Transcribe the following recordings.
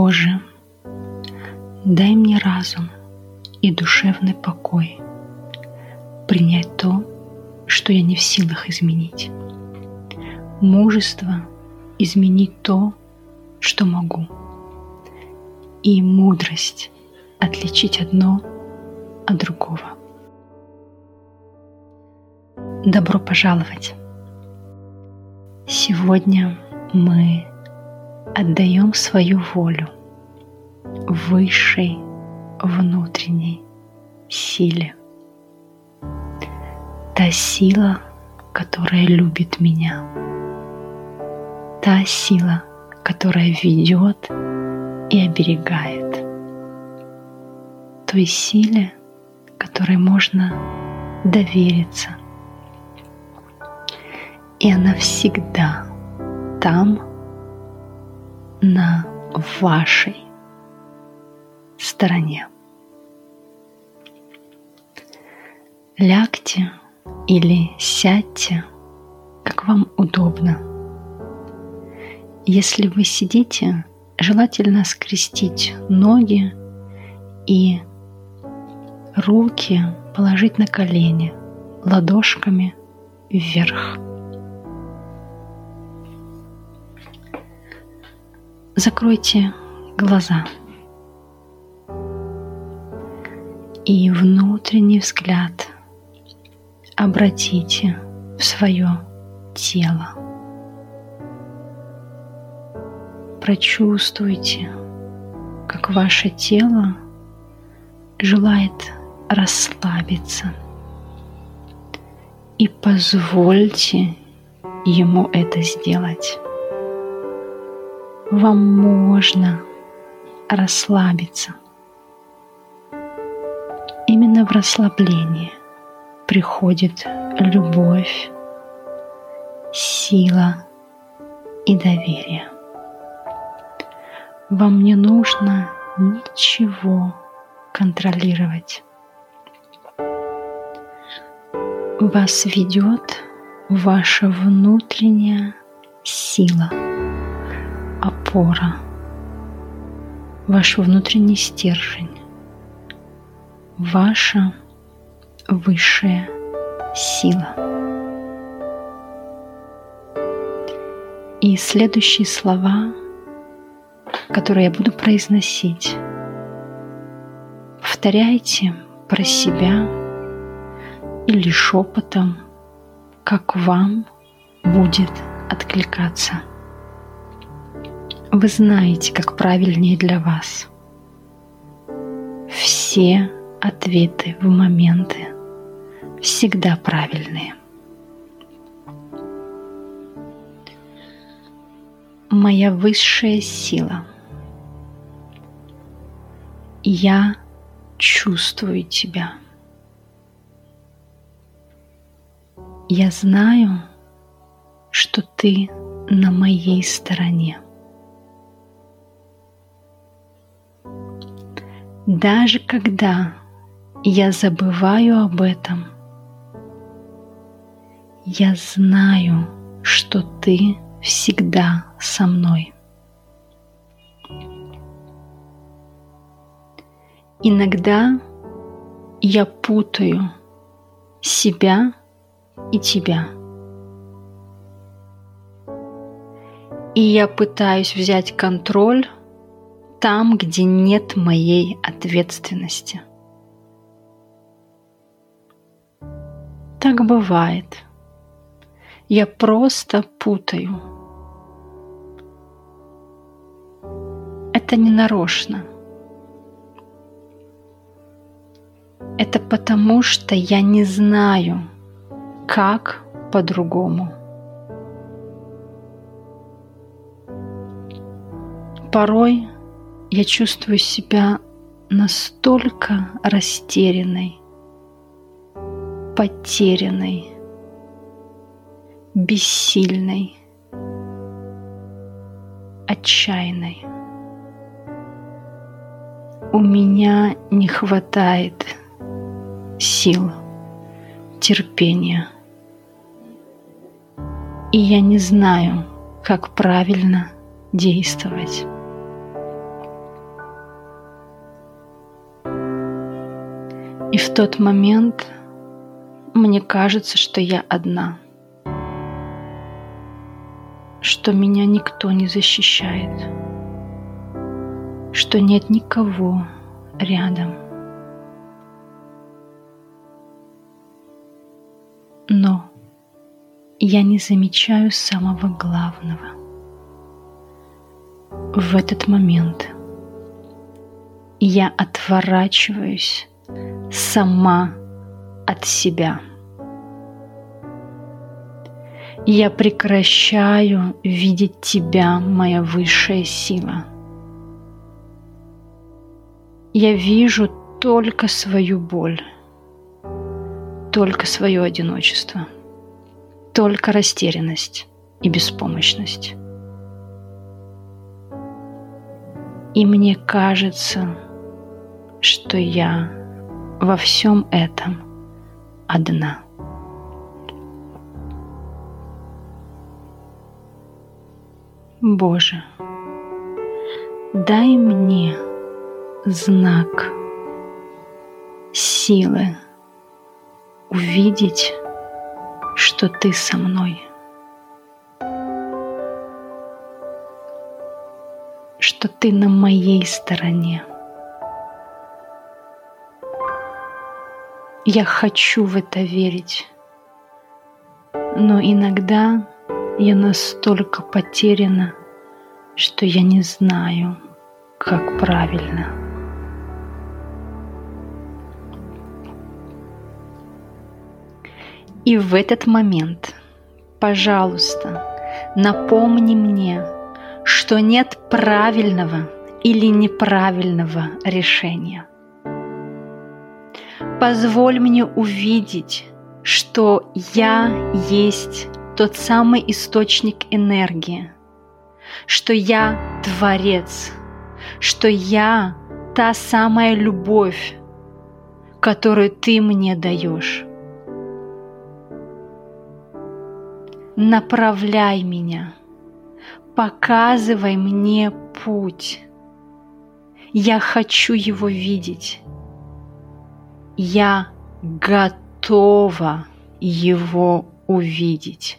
О же, дай мне разум и душевный покой принять то, что я не в силах изменить. Мужество изменить то, что могу. И мудрость отличить одно от другого. Добро пожаловать! Сегодня мы отдаем свою волю высшей внутренней силе. Та сила, которая любит меня. Та сила, которая ведет и оберегает. Той силе, которой можно довериться. И она всегда там, на вашей стороне. Лягте или сядьте, как вам удобно. Если вы сидите, желательно скрестить ноги и руки положить на колени ладошками вверх. Закройте глаза. И внутренний взгляд обратите в свое тело. Прочувствуйте, как ваше тело желает расслабиться. И позвольте ему это сделать вам можно расслабиться. Именно в расслаблении приходит любовь, сила и доверие. Вам не нужно ничего контролировать. Вас ведет ваша внутренняя сила – опора, ваш внутренний стержень, ваша высшая сила. И следующие слова, которые я буду произносить, повторяйте про себя или шепотом, как вам будет откликаться – вы знаете, как правильнее для вас. Все ответы в моменты всегда правильные. Моя высшая сила. Я чувствую тебя. Я знаю, что ты на моей стороне. Даже когда я забываю об этом, я знаю, что ты всегда со мной. Иногда я путаю себя и тебя. И я пытаюсь взять контроль там, где нет моей ответственности. Так бывает. Я просто путаю. Это не нарочно. Это потому, что я не знаю, как по-другому. Порой я чувствую себя настолько растерянной, потерянной, бессильной, отчаянной. У меня не хватает сил, терпения. И я не знаю, как правильно действовать. И в тот момент мне кажется, что я одна, что меня никто не защищает, что нет никого рядом. Но я не замечаю самого главного. В этот момент я отворачиваюсь сама от себя. Я прекращаю видеть тебя, моя высшая сила. Я вижу только свою боль, только свое одиночество, только растерянность и беспомощность. И мне кажется, что я во всем этом одна. Боже, дай мне знак силы увидеть, что ты со мной. Что ты на моей стороне. Я хочу в это верить. Но иногда я настолько потеряна, что я не знаю, как правильно. И в этот момент, пожалуйста, напомни мне, что нет правильного или неправильного решения – Позволь мне увидеть, что я есть тот самый источник энергии, что я Творец, что я та самая любовь, которую ты мне даешь. Направляй меня, показывай мне путь. Я хочу его видеть я готова его увидеть.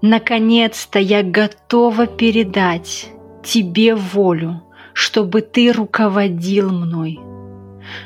Наконец-то я готова передать тебе волю, чтобы ты руководил мной,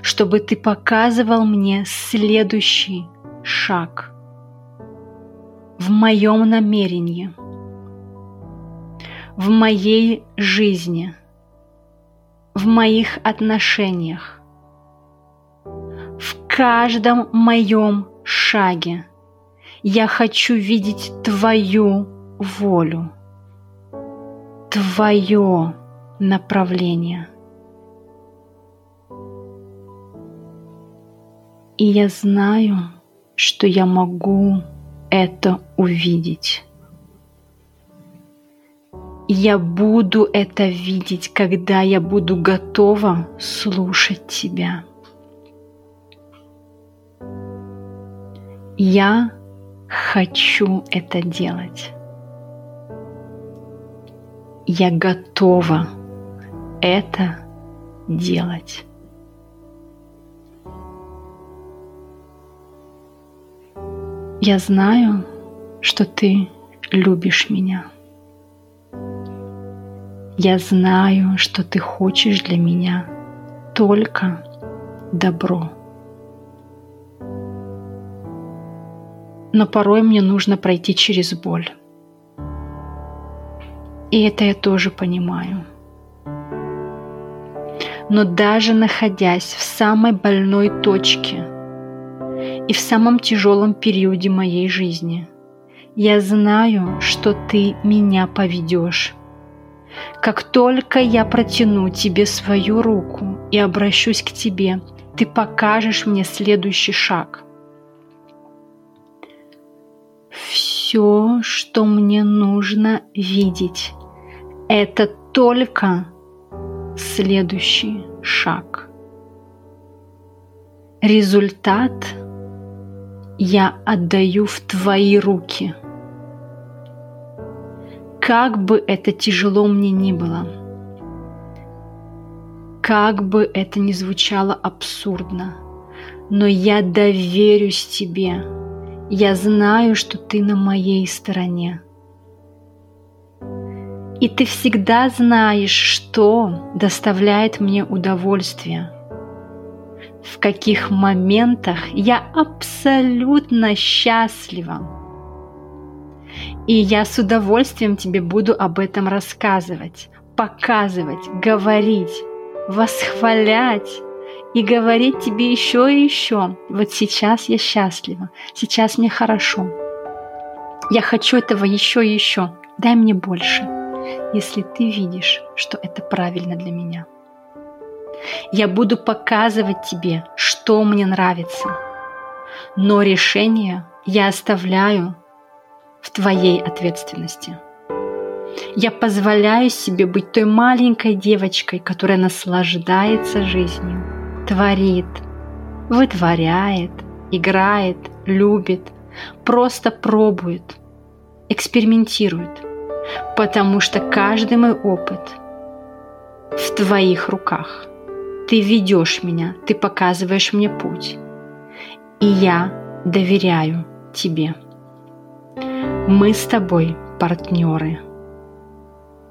чтобы ты показывал мне следующий шаг в моем намерении, в моей жизни – в моих отношениях, в каждом моем шаге. Я хочу видеть Твою волю, Твое направление. И я знаю, что я могу это увидеть. Я буду это видеть, когда я буду готова слушать тебя. Я хочу это делать. Я готова это делать. Я знаю, что ты любишь меня. Я знаю, что ты хочешь для меня только добро. Но порой мне нужно пройти через боль. И это я тоже понимаю. Но даже находясь в самой больной точке и в самом тяжелом периоде моей жизни, я знаю, что ты меня поведешь как только я протяну тебе свою руку и обращусь к тебе, ты покажешь мне следующий шаг. Все, что мне нужно видеть, это только следующий шаг. Результат я отдаю в твои руки – как бы это тяжело мне ни было, как бы это ни звучало абсурдно, но я доверюсь тебе. Я знаю, что ты на моей стороне. И ты всегда знаешь, что доставляет мне удовольствие. В каких моментах я абсолютно счастлива. И я с удовольствием тебе буду об этом рассказывать, показывать, говорить, восхвалять и говорить тебе еще и еще. Вот сейчас я счастлива, сейчас мне хорошо. Я хочу этого еще и еще. Дай мне больше если ты видишь, что это правильно для меня. Я буду показывать тебе, что мне нравится, но решение я оставляю в твоей ответственности. Я позволяю себе быть той маленькой девочкой, которая наслаждается жизнью, творит, вытворяет, играет, любит, просто пробует, экспериментирует – потому что каждый мой опыт в твоих руках. Ты ведешь меня, ты показываешь мне путь, и я доверяю тебе. Мы с тобой партнеры.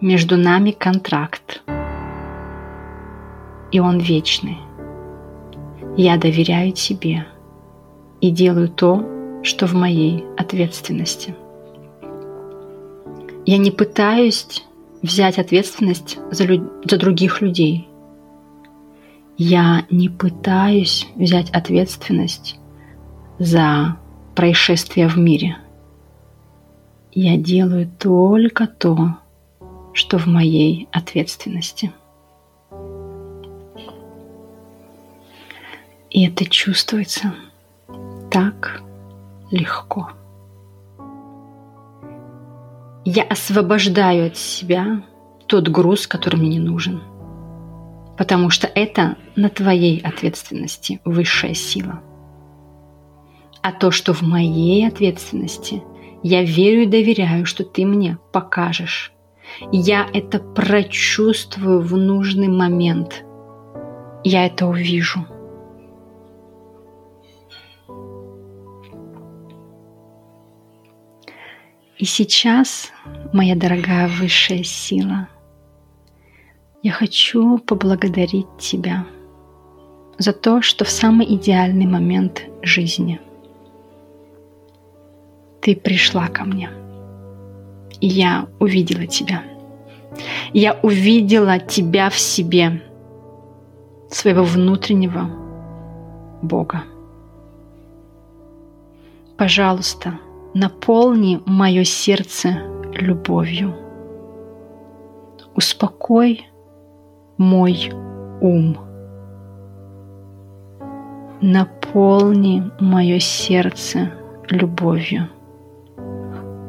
Между нами контракт, и он вечный. Я доверяю тебе и делаю то, что в моей ответственности. Я не пытаюсь взять ответственность за, лю- за других людей. Я не пытаюсь взять ответственность за происшествия в мире. Я делаю только то, что в моей ответственности. И это чувствуется так легко. Я освобождаю от себя тот груз, который мне не нужен. Потому что это на твоей ответственности высшая сила. А то, что в моей ответственности, я верю и доверяю, что ты мне покажешь. Я это прочувствую в нужный момент. Я это увижу – И сейчас, моя дорогая высшая сила, я хочу поблагодарить тебя за то, что в самый идеальный момент жизни ты пришла ко мне, и я увидела тебя. Я увидела тебя в себе, своего внутреннего Бога. Пожалуйста, наполни мое сердце любовью. Успокой мой ум. Наполни мое сердце любовью.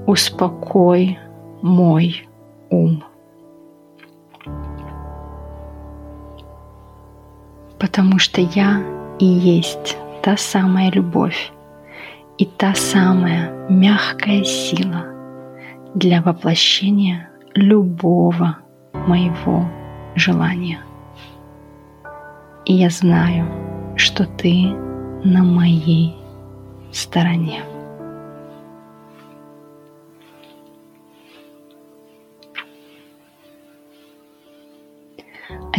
Успокой мой ум. Потому что я и есть та самая любовь, и та самая мягкая сила для воплощения любого моего желания. И я знаю, что ты на моей стороне.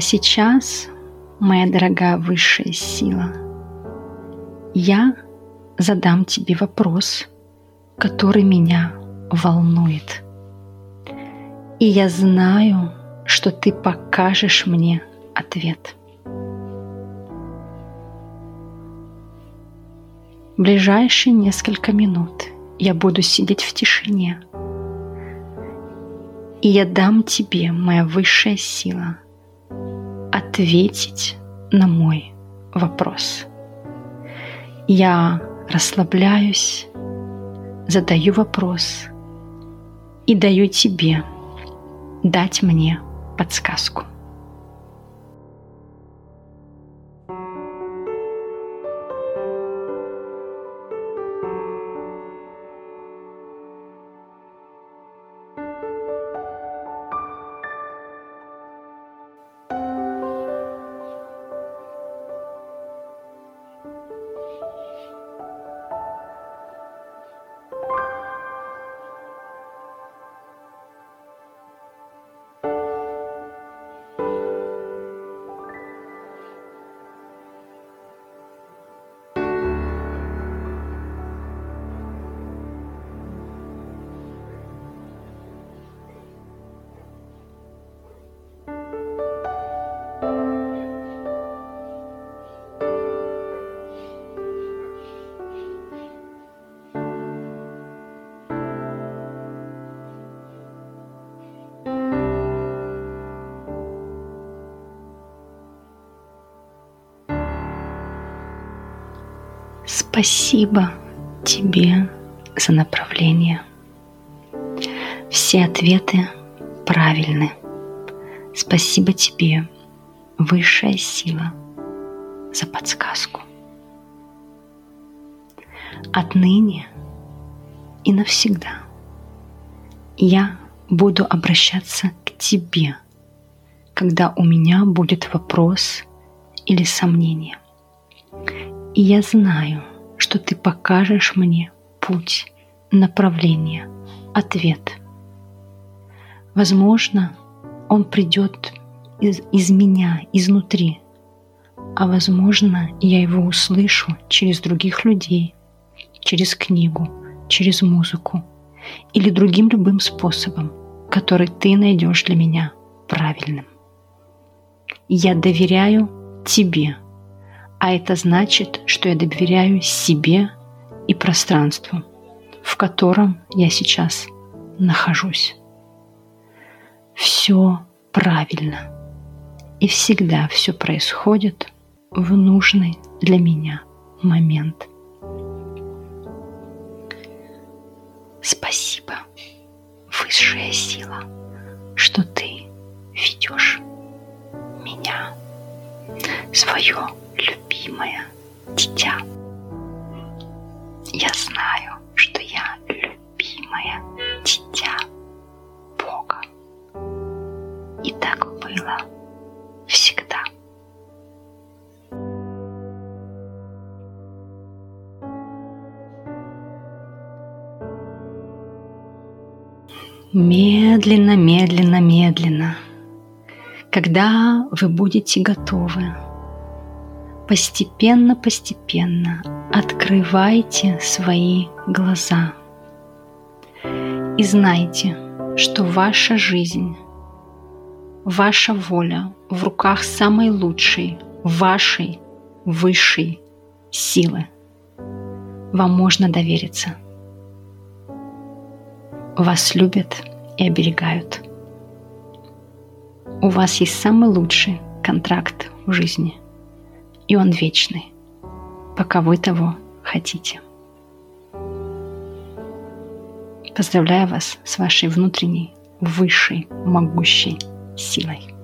Сейчас, моя дорогая высшая сила, я задам тебе вопрос, который меня волнует. И я знаю, что ты покажешь мне ответ. В ближайшие несколько минут я буду сидеть в тишине. И я дам тебе, моя высшая сила, ответить на мой вопрос. Я расслабляюсь, задаю вопрос и даю тебе дать мне подсказку. Спасибо тебе за направление. Все ответы правильны. Спасибо тебе, высшая сила, за подсказку. Отныне и навсегда я буду обращаться к тебе, когда у меня будет вопрос или сомнение. И я знаю, что ты покажешь мне путь, направление, ответ. Возможно, он придет из, из меня, изнутри, а возможно, я его услышу через других людей, через книгу, через музыку или другим любым способом, который ты найдешь для меня правильным. Я доверяю тебе, а это значит, что я доверяю себе и пространству, в котором я сейчас нахожусь. Все правильно. И всегда все происходит в нужный для меня момент – Спасибо, высшая сила, что ты ведешь меня, свое любимое дитя. Я знаю, что я любимое дитя Бога. И так было всегда. Медленно, медленно, медленно. Когда вы будете готовы, постепенно, постепенно открывайте свои глаза. И знайте, что ваша жизнь, ваша воля в руках самой лучшей, вашей высшей силы. Вам можно довериться – вас любят и оберегают. У вас есть самый лучший контракт в жизни, и он вечный, пока вы того хотите. Поздравляю вас с вашей внутренней, высшей, могущей силой.